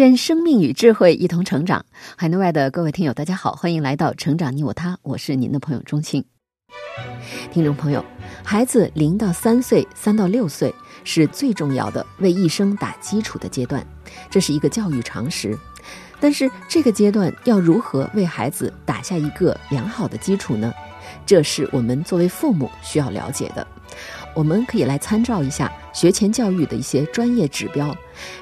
愿生命与智慧一同成长。海内外的各位听友，大家好，欢迎来到《成长你我他》，我是您的朋友钟青。听众朋友，孩子零到三岁、三到六岁是最重要的为一生打基础的阶段，这是一个教育常识。但是这个阶段要如何为孩子打下一个良好的基础呢？这是我们作为父母需要了解的。我们可以来参照一下学前教育的一些专业指标，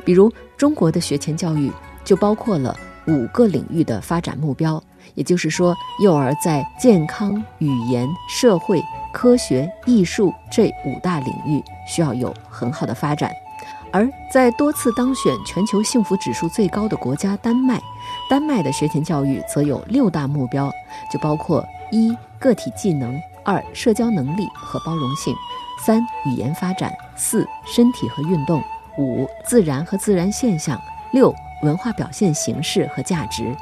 比如中国的学前教育就包括了五个领域的发展目标，也就是说，幼儿在健康、语言、社会、科学、艺术这五大领域需要有很好的发展。而在多次当选全球幸福指数最高的国家丹麦，丹麦的学前教育则有六大目标，就包括一个体技能，二社交能力和包容性。三、语言发展；四、身体和运动；五、自然和自然现象；六、文化表现形式和价值。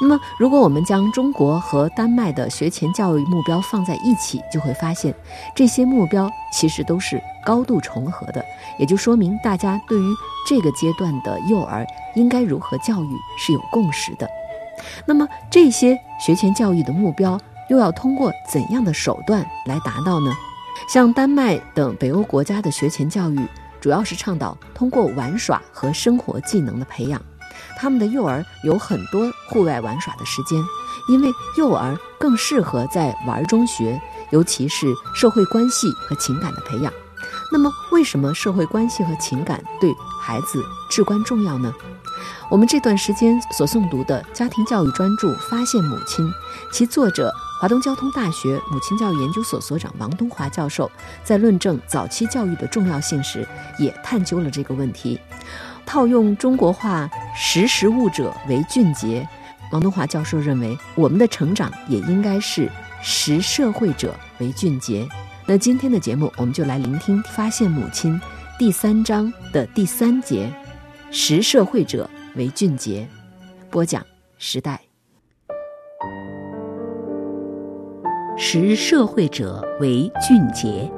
那么，如果我们将中国和丹麦的学前教育目标放在一起，就会发现，这些目标其实都是高度重合的，也就说明大家对于这个阶段的幼儿应该如何教育是有共识的。那么，这些学前教育的目标又要通过怎样的手段来达到呢？像丹麦等北欧国家的学前教育，主要是倡导通过玩耍和生活技能的培养，他们的幼儿有很多户外玩耍的时间，因为幼儿更适合在玩中学，尤其是社会关系和情感的培养。那么，为什么社会关系和情感对孩子至关重要呢？我们这段时间所诵读的家庭教育专著《发现母亲》，其作者。华东交通大学母亲教育研究所所长王东华教授在论证早期教育的重要性时，也探究了这个问题。套用中国话“识时务者为俊杰”，王东华教授认为，我们的成长也应该是识社会者为俊杰。那今天的节目，我们就来聆听《发现母亲》第三章的第三节：“识社会者为俊杰”。播讲：时代。识社会者为俊杰。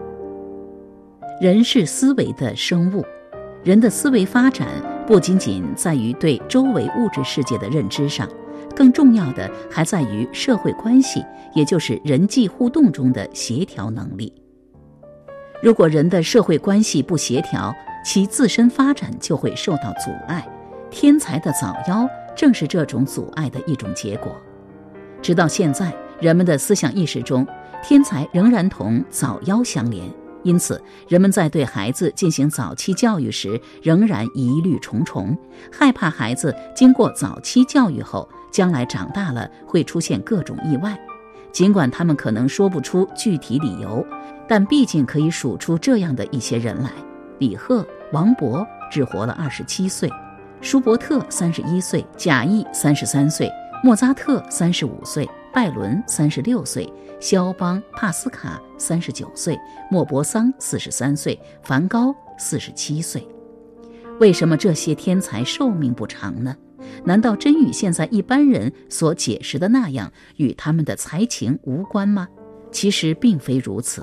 人是思维的生物，人的思维发展不仅仅在于对周围物质世界的认知上，更重要的还在于社会关系，也就是人际互动中的协调能力。如果人的社会关系不协调，其自身发展就会受到阻碍。天才的早夭正是这种阻碍的一种结果。直到现在。人们的思想意识中，天才仍然同早夭相连，因此人们在对孩子进行早期教育时，仍然疑虑重重，害怕孩子经过早期教育后，将来长大了会出现各种意外。尽管他们可能说不出具体理由，但毕竟可以数出这样的一些人来：李贺、王勃只活了二十七岁，舒伯特三十一岁，贾谊三十三岁，莫扎特三十五岁。拜伦三十六岁，肖邦、帕斯卡三十九岁，莫泊桑四十三岁，梵高四十七岁。为什么这些天才寿命不长呢？难道真与现在一般人所解释的那样，与他们的才情无关吗？其实并非如此。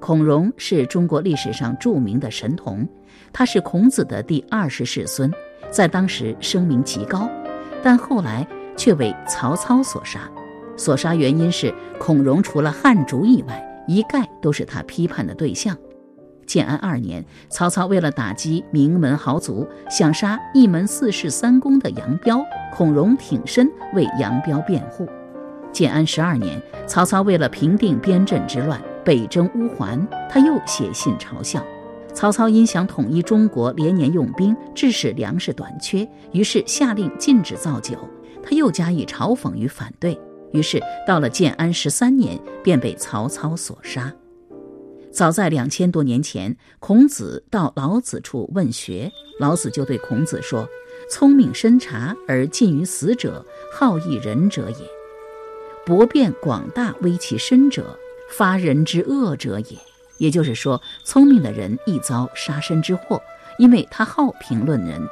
孔融是中国历史上著名的神童，他是孔子的第二十世孙，在当时声名极高，但后来却为曹操所杀。所杀原因是孔融除了汉族以外，一概都是他批判的对象。建安二年，曹操为了打击名门豪族，想杀一门四世三公的杨彪，孔融挺身为杨彪辩护。建安十二年，曹操为了平定边镇之乱，北征乌桓，他又写信嘲笑。曹操因想统一中国，连年用兵，致使粮食短缺，于是下令禁止造酒，他又加以嘲讽与反对。于是，到了建安十三年，便被曹操所杀。早在两千多年前，孔子到老子处问学，老子就对孔子说：“聪明深察而近于死者，好义人者也；博辩广大微其身者，发人之恶者也。”也就是说，聪明的人易遭杀身之祸，因为他好评论人；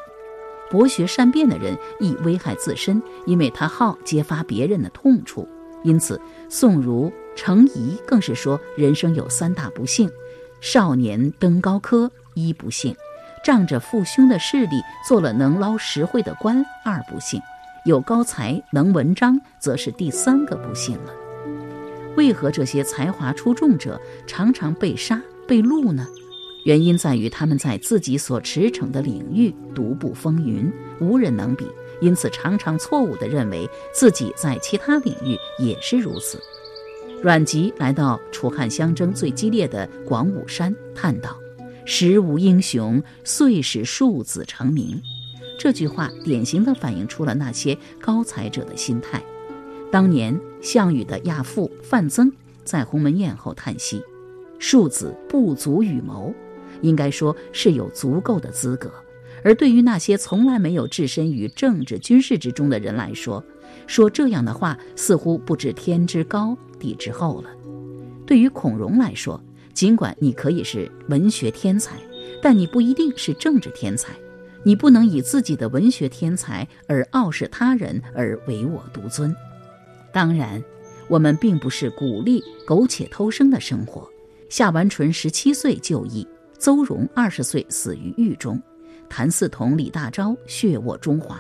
博学善辩的人易危害自身，因为他好揭发别人的痛处。因此，宋儒程颐更是说，人生有三大不幸：少年登高科，一不幸；仗着父兄的势力做了能捞实惠的官，二不幸；有高才能文章，则是第三个不幸了。为何这些才华出众者常常被杀被戮呢？原因在于他们在自己所驰骋的领域独步风云，无人能比。因此，常常错误地认为自己在其他领域也是如此。阮籍来到楚汉相争最激烈的广武山，叹道：“时无英雄，遂使庶子成名。”这句话典型地反映出了那些高才者的心态。当年项羽的亚父范增在鸿门宴后叹息：“庶子不足与谋，应该说是有足够的资格。”而对于那些从来没有置身于政治军事之中的人来说，说这样的话似乎不知天之高地之厚了。对于孔融来说，尽管你可以是文学天才，但你不一定是政治天才。你不能以自己的文学天才而傲视他人而唯我独尊。当然，我们并不是鼓励苟且偷生的生活。夏完淳十七岁就义，邹容二十岁死于狱中。谭嗣同、李大钊血沃中华，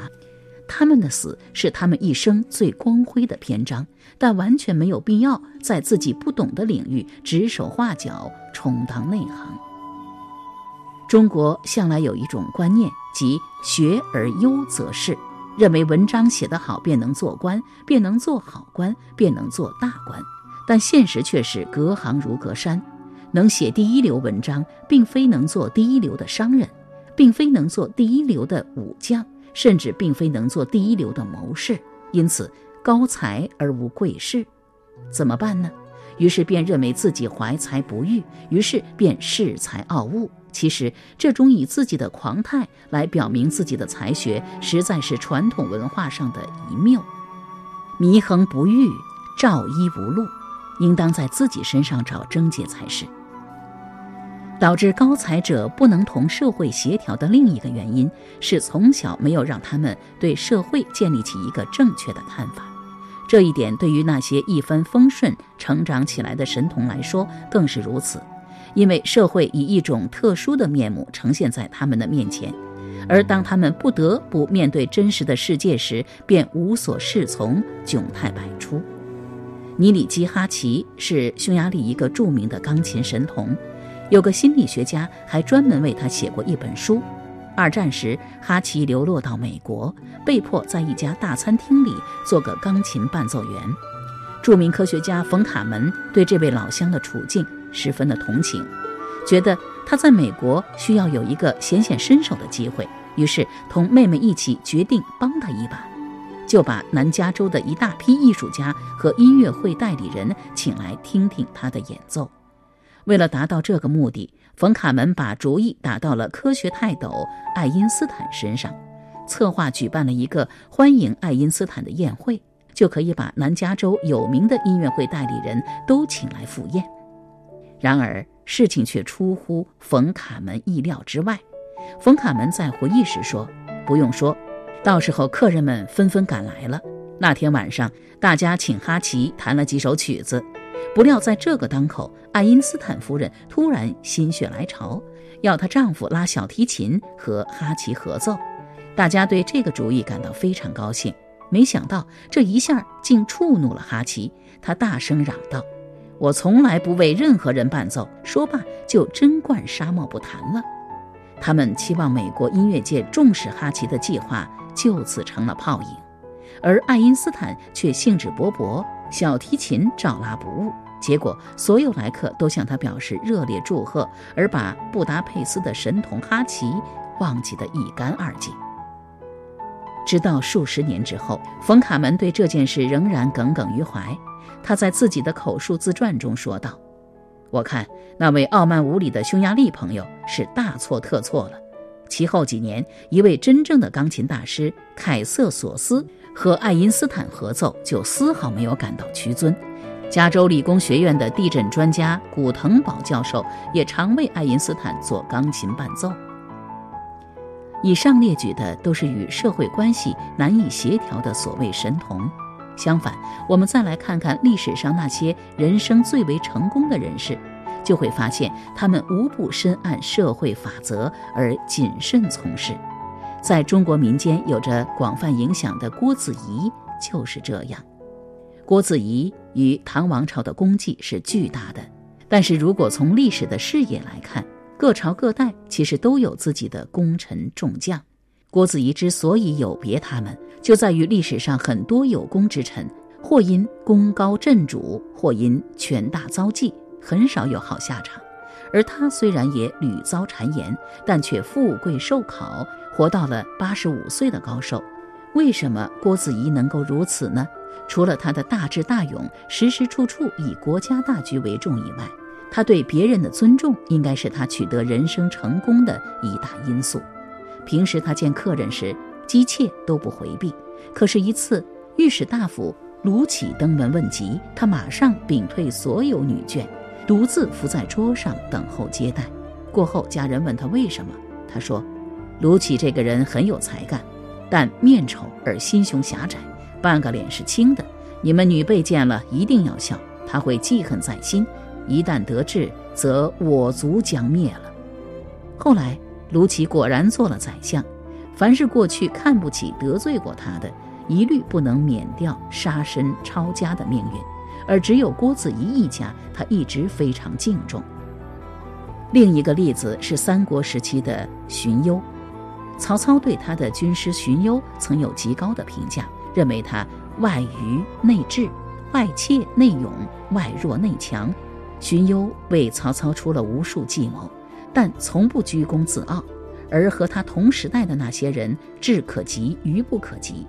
他们的死是他们一生最光辉的篇章，但完全没有必要在自己不懂的领域指手画脚、充当内行。中国向来有一种观念，即学而优则仕，认为文章写得好便能做官，便能做好官，便能做大官。但现实却是隔行如隔山，能写第一流文章，并非能做第一流的商人。并非能做第一流的武将，甚至并非能做第一流的谋士，因此高才而无贵士，怎么办呢？于是便认为自己怀才不遇，于是便恃才傲物。其实这种以自己的狂态来表明自己的才学，实在是传统文化上的一谬。祢衡不遇，赵衣无路，应当在自己身上找症结才是。导致高才者不能同社会协调的另一个原因是，从小没有让他们对社会建立起一个正确的看法。这一点对于那些一帆风顺成长起来的神童来说更是如此，因为社会以一种特殊的面目呈现在他们的面前，而当他们不得不面对真实的世界时，便无所适从，窘态百出。尼里基哈奇是匈牙利一个著名的钢琴神童。有个心理学家还专门为他写过一本书。二战时，哈奇流落到美国，被迫在一家大餐厅里做个钢琴伴奏员。著名科学家冯卡门对这位老乡的处境十分的同情，觉得他在美国需要有一个显显身手的机会，于是同妹妹一起决定帮他一把，就把南加州的一大批艺术家和音乐会代理人请来听听他的演奏。为了达到这个目的，冯卡门把主意打到了科学泰斗爱因斯坦身上，策划举办了一个欢迎爱因斯坦的宴会，就可以把南加州有名的音乐会代理人都请来赴宴。然而，事情却出乎冯卡门意料之外。冯卡门在回忆时说：“不用说，到时候客人们纷纷赶来了。那天晚上，大家请哈奇弹了几首曲子。”不料在这个当口，爱因斯坦夫人突然心血来潮，要她丈夫拉小提琴和哈奇合奏。大家对这个主意感到非常高兴。没想到这一下竟触怒了哈奇，他大声嚷道：“我从来不为任何人伴奏！”说罢就真冠纱帽不弹了。他们期望美国音乐界重视哈奇的计划就此成了泡影，而爱因斯坦却兴致勃勃。小提琴照拉不误，结果所有来客都向他表示热烈祝贺，而把布达佩斯的神童哈奇忘记得一干二净。直到数十年之后，冯卡门对这件事仍然耿耿于怀。他在自己的口述自传中说道：“我看那位傲慢无礼的匈牙利朋友是大错特错了。其后几年，一位真正的钢琴大师凯瑟索斯和爱因斯坦合奏，就丝毫没有感到屈尊。加州理工学院的地震专家古腾堡教授也常为爱因斯坦做钢琴伴奏。以上列举的都是与社会关系难以协调的所谓神童。相反，我们再来看看历史上那些人生最为成功的人士。就会发现，他们无不深谙社会法则而谨慎从事。在中国民间有着广泛影响的郭子仪就是这样。郭子仪与唐王朝的功绩是巨大的，但是如果从历史的视野来看，各朝各代其实都有自己的功臣众将。郭子仪之所以有别他们，就在于历史上很多有功之臣，或因功高震主，或因权大遭忌。很少有好下场，而他虽然也屡遭谗言，但却富贵寿考，活到了八十五岁的高寿。为什么郭子仪能够如此呢？除了他的大智大勇，时时处处以国家大局为重以外，他对别人的尊重，应该是他取得人生成功的一大因素。平时他见客人时，姬妾都不回避，可是，一次御史大夫卢杞登门问疾，他马上屏退所有女眷。独自伏在桌上等候接待。过后，家人问他为什么，他说：“卢杞这个人很有才干，但面丑而心胸狭窄，半个脸是青的。你们女辈见了一定要笑，他会记恨在心，一旦得志，则我族将灭了。”后来，卢杞果然做了宰相。凡是过去看不起、得罪过他的，一律不能免掉杀身抄家的命运。而只有郭子仪一家，他一直非常敬重。另一个例子是三国时期的荀攸，曹操对他的军师荀攸曾有极高的评价，认为他外愚内智，外怯内勇，外弱内强。荀攸为曹操出了无数计谋，但从不居功自傲，而和他同时代的那些人，智可及，愚不可及。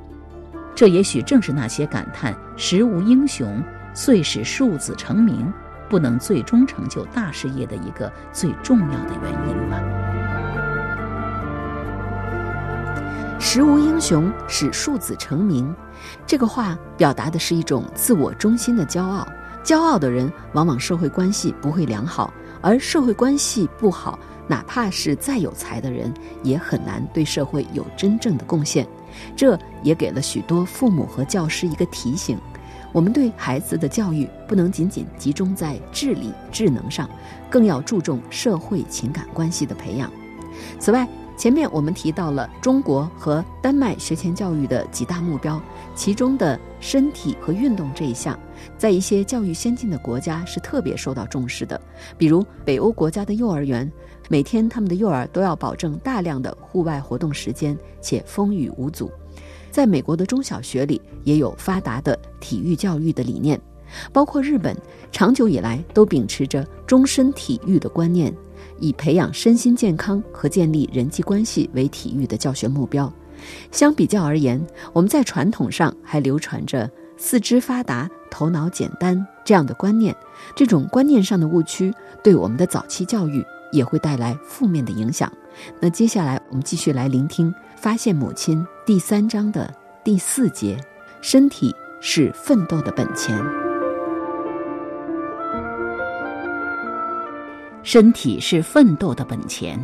这也许正是那些感叹时无英雄。遂使庶子成名，不能最终成就大事业的一个最重要的原因吧。时无英雄，使庶子成名，这个话表达的是一种自我中心的骄傲。骄傲的人，往往社会关系不会良好，而社会关系不好，哪怕是再有才的人，也很难对社会有真正的贡献。这也给了许多父母和教师一个提醒。我们对孩子的教育不能仅仅集中在智力、智能上，更要注重社会情感关系的培养。此外，前面我们提到了中国和丹麦学前教育的几大目标，其中的身体和运动这一项，在一些教育先进的国家是特别受到重视的。比如北欧国家的幼儿园，每天他们的幼儿都要保证大量的户外活动时间，且风雨无阻。在美国的中小学里也有发达的体育教育的理念，包括日本长久以来都秉持着终身体育的观念，以培养身心健康和建立人际关系为体育的教学目标。相比较而言，我们在传统上还流传着四肢发达、头脑简单这样的观念，这种观念上的误区对我们的早期教育也会带来负面的影响。那接下来我们继续来聆听。发现母亲第三章的第四节，身体是奋斗的本钱。身体是奋斗的本钱。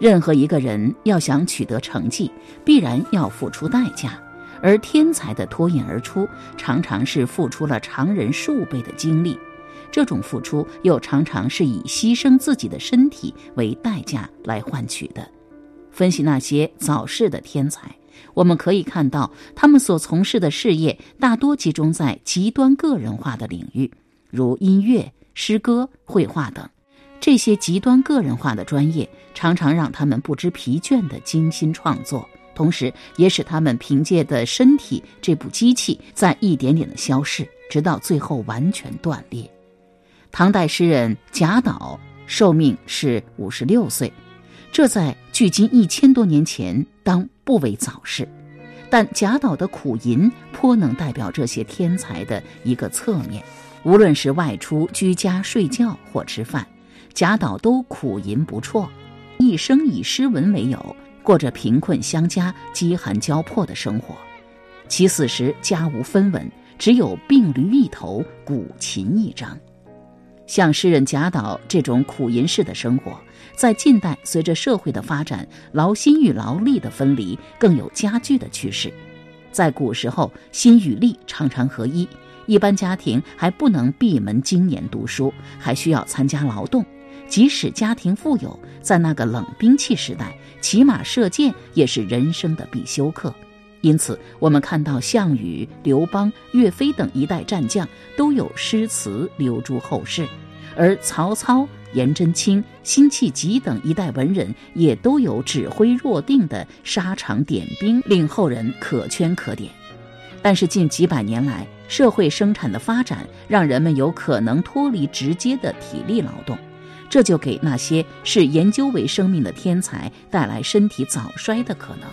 任何一个人要想取得成绩，必然要付出代价，而天才的脱颖而出，常常是付出了常人数倍的精力。这种付出又常常是以牺牲自己的身体为代价来换取的。分析那些早逝的天才，我们可以看到，他们所从事的事业大多集中在极端个人化的领域，如音乐、诗歌、绘画等。这些极端个人化的专业，常常让他们不知疲倦的精心创作，同时也使他们凭借的身体这部机器在一点点的消逝，直到最后完全断裂。唐代诗人贾岛寿命是五十六岁。这在距今一千多年前当不为早事，但贾岛的苦吟颇能代表这些天才的一个侧面。无论是外出、居家、睡觉或吃饭，贾岛都苦吟不辍，一生以诗文为友，过着贫困相加、饥寒交迫的生活。其死时家无分文，只有病驴一头、古琴一张。像诗人贾岛这种苦吟式的生活，在近代随着社会的发展，劳心与劳力的分离更有加剧的趋势。在古时候，心与力常常合一。一般家庭还不能闭门经研读书，还需要参加劳动。即使家庭富有，在那个冷兵器时代，骑马射箭也是人生的必修课。因此，我们看到项羽、刘邦、岳飞等一代战将都有诗词留诸后世，而曹操、颜真卿、辛弃疾等一代文人也都有指挥若定的沙场点兵，令后人可圈可点。但是近几百年来，社会生产的发展让人们有可能脱离直接的体力劳动，这就给那些视研究为生命的天才带来身体早衰的可能。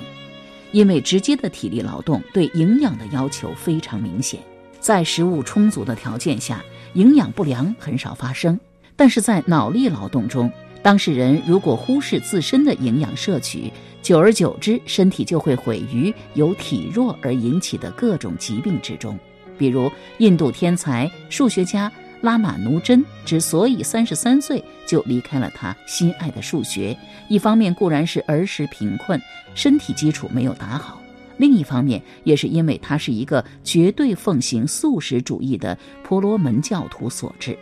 因为直接的体力劳动对营养的要求非常明显，在食物充足的条件下，营养不良很少发生。但是在脑力劳动中，当事人如果忽视自身的营养摄取，久而久之，身体就会毁于由体弱而引起的各种疾病之中。比如，印度天才数学家拉玛奴真之所以三十三岁就离开了他心爱的数学，一方面固然是儿时贫困，身体基础没有打好；另一方面，也是因为他是一个绝对奉行素食主义的婆罗门教徒所致。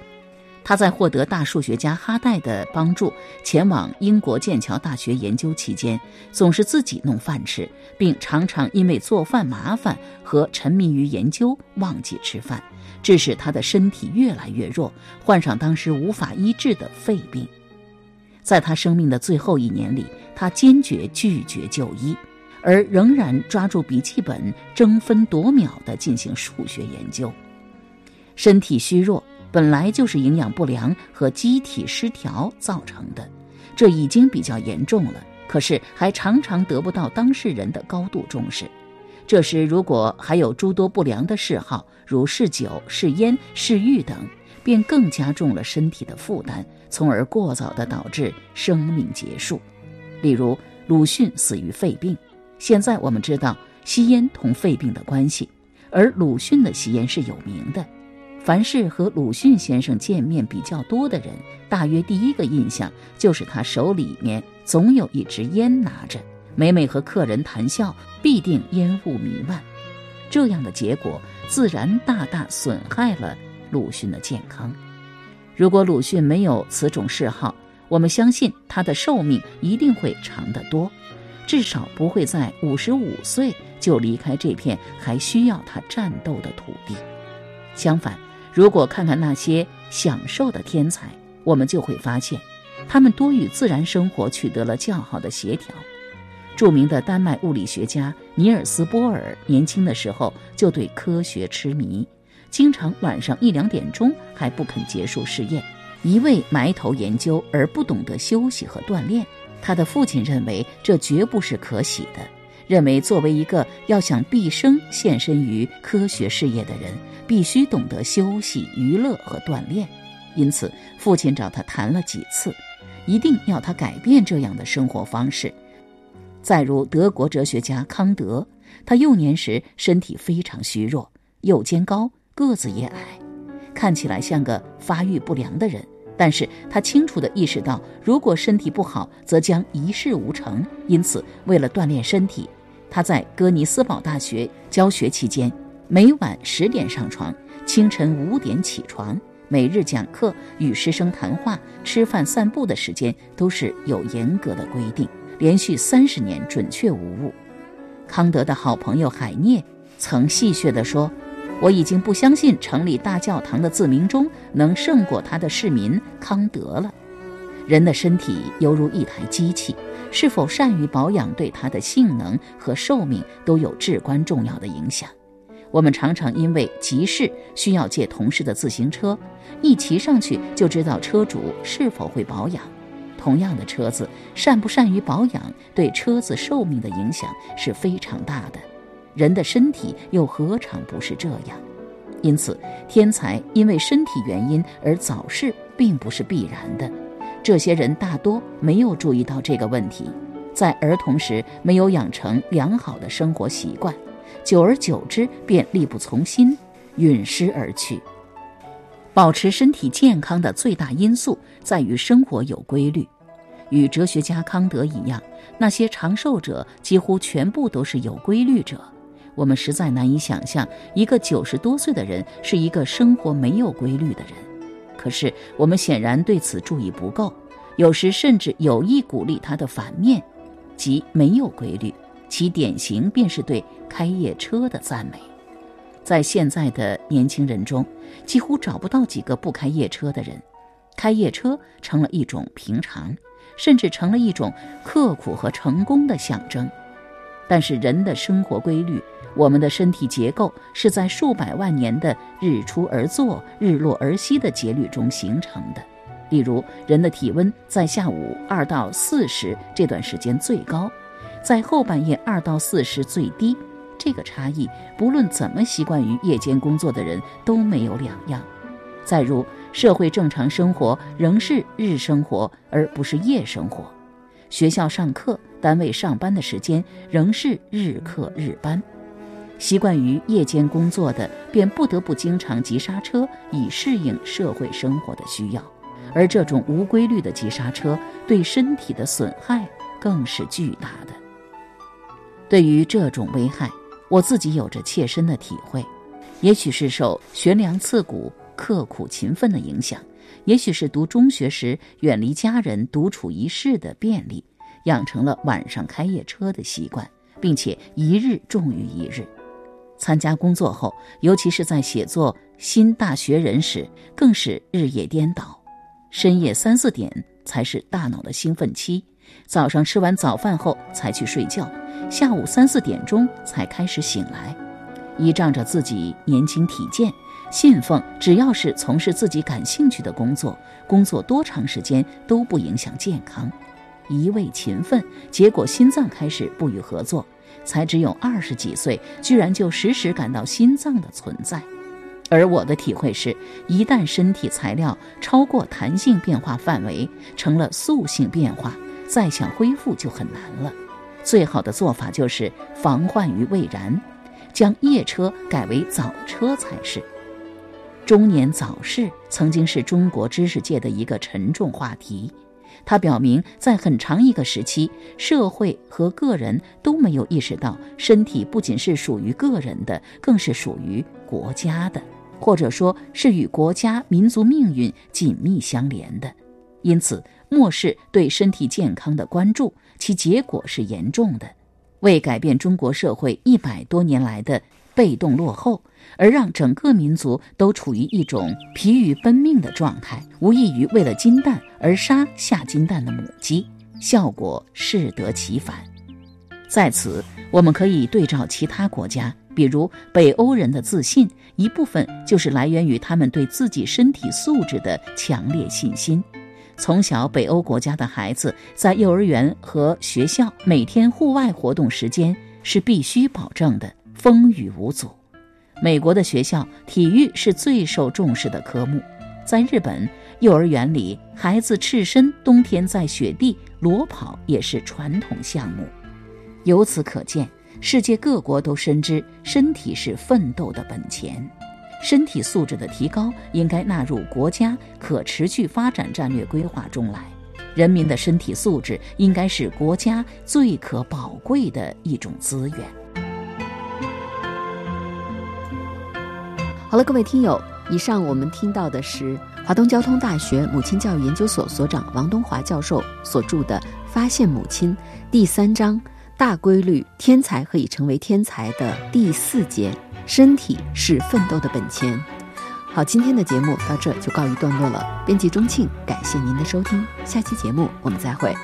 他在获得大数学家哈代的帮助，前往英国剑桥大学研究期间，总是自己弄饭吃，并常常因为做饭麻烦和沉迷于研究忘记吃饭，致使他的身体越来越弱，患上当时无法医治的肺病。在他生命的最后一年里，他坚决拒绝就医，而仍然抓住笔记本争分夺秒地进行数学研究。身体虚弱。本来就是营养不良和机体失调造成的，这已经比较严重了。可是还常常得不到当事人的高度重视。这时如果还有诸多不良的嗜好，如嗜酒、嗜烟、嗜欲等，便更加重了身体的负担，从而过早的导致生命结束。例如鲁迅死于肺病。现在我们知道吸烟同肺病的关系，而鲁迅的吸烟是有名的。凡是和鲁迅先生见面比较多的人，大约第一个印象就是他手里面总有一支烟拿着，每每和客人谈笑，必定烟雾弥漫。这样的结果自然大大损害了鲁迅的健康。如果鲁迅没有此种嗜好，我们相信他的寿命一定会长得多，至少不会在五十五岁就离开这片还需要他战斗的土地。相反，如果看看那些享受的天才，我们就会发现，他们多与自然生活取得了较好的协调。著名的丹麦物理学家尼尔斯·波尔年轻的时候就对科学痴迷，经常晚上一两点钟还不肯结束试验，一味埋头研究而不懂得休息和锻炼。他的父亲认为这绝不是可喜的。认为，作为一个要想毕生献身于科学事业的人，必须懂得休息、娱乐和锻炼。因此，父亲找他谈了几次，一定要他改变这样的生活方式。再如德国哲学家康德，他幼年时身体非常虚弱，又肩高，个子也矮，看起来像个发育不良的人。但是他清楚地意识到，如果身体不好，则将一事无成。因此，为了锻炼身体，他在哥尼斯堡大学教学期间，每晚十点上床，清晨五点起床，每日讲课、与师生谈话、吃饭、散步的时间都是有严格的规定，连续三十年准确无误。康德的好朋友海涅曾戏谑地说：“我已经不相信城里大教堂的自鸣钟能胜过他的市民康德了。”人的身体犹如一台机器。是否善于保养，对它的性能和寿命都有至关重要的影响。我们常常因为急事需要借同事的自行车，一骑上去就知道车主是否会保养。同样的车子，善不善于保养，对车子寿命的影响是非常大的。人的身体又何尝不是这样？因此，天才因为身体原因而早逝，并不是必然的。这些人大多没有注意到这个问题，在儿童时没有养成良好的生活习惯，久而久之便力不从心，陨尸而去。保持身体健康的最大因素在于生活有规律。与哲学家康德一样，那些长寿者几乎全部都是有规律者。我们实在难以想象一个九十多岁的人是一个生活没有规律的人。可是我们显然对此注意不够，有时甚至有意鼓励他的反面，即没有规律。其典型便是对开夜车的赞美。在现在的年轻人中，几乎找不到几个不开夜车的人。开夜车成了一种平常。甚至成了一种刻苦和成功的象征。但是人的生活规律，我们的身体结构是在数百万年的日出而作、日落而息的节律中形成的。例如，人的体温在下午二到四时这段时间最高，在后半夜二到四时最低。这个差异，不论怎么习惯于夜间工作的人都没有两样。再如，社会正常生活仍是日生活，而不是夜生活；学校上课、单位上班的时间仍是日课日班。习惯于夜间工作的，便不得不经常急刹车，以适应社会生活的需要。而这种无规律的急刹车，对身体的损害更是巨大的。对于这种危害，我自己有着切身的体会，也许是受悬梁刺股。刻苦勤奋的影响，也许是读中学时远离家人、独处一室的便利，养成了晚上开夜车的习惯，并且一日重于一日。参加工作后，尤其是在写作《新大学人》时，更是日夜颠倒，深夜三四点才是大脑的兴奋期，早上吃完早饭后才去睡觉，下午三四点钟才开始醒来，依仗着自己年轻体健。信奉，只要是从事自己感兴趣的工作，工作多长时间都不影响健康。一味勤奋，结果心脏开始不予合作，才只有二十几岁，居然就时时感到心脏的存在。而我的体会是，一旦身体材料超过弹性变化范围，成了塑性变化，再想恢复就很难了。最好的做法就是防患于未然，将夜车改为早车才是。中年早逝曾经是中国知识界的一个沉重话题，它表明在很长一个时期，社会和个人都没有意识到身体不仅是属于个人的，更是属于国家的，或者说是与国家民族命运紧密相连的。因此，漠视对身体健康的关注，其结果是严重的，为改变中国社会一百多年来的被动落后。而让整个民族都处于一种疲于奔命的状态，无异于为了金蛋而杀下金蛋的母鸡，效果适得其反。在此，我们可以对照其他国家，比如北欧人的自信，一部分就是来源于他们对自己身体素质的强烈信心。从小，北欧国家的孩子在幼儿园和学校每天户外活动时间是必须保证的，风雨无阻。美国的学校体育是最受重视的科目，在日本幼儿园里，孩子赤身冬天在雪地裸跑也是传统项目。由此可见，世界各国都深知身体是奋斗的本钱，身体素质的提高应该纳入国家可持续发展战略规划中来。人民的身体素质应该是国家最可宝贵的一种资源。好了，各位听友，以上我们听到的是华东交通大学母亲教育研究所所长王东华教授所著的《发现母亲》第三章“大规律：天才何以成为天才”的第四节“身体是奋斗的本钱”。好，今天的节目到这就告一段落了。编辑钟庆，感谢您的收听，下期节目我们再会。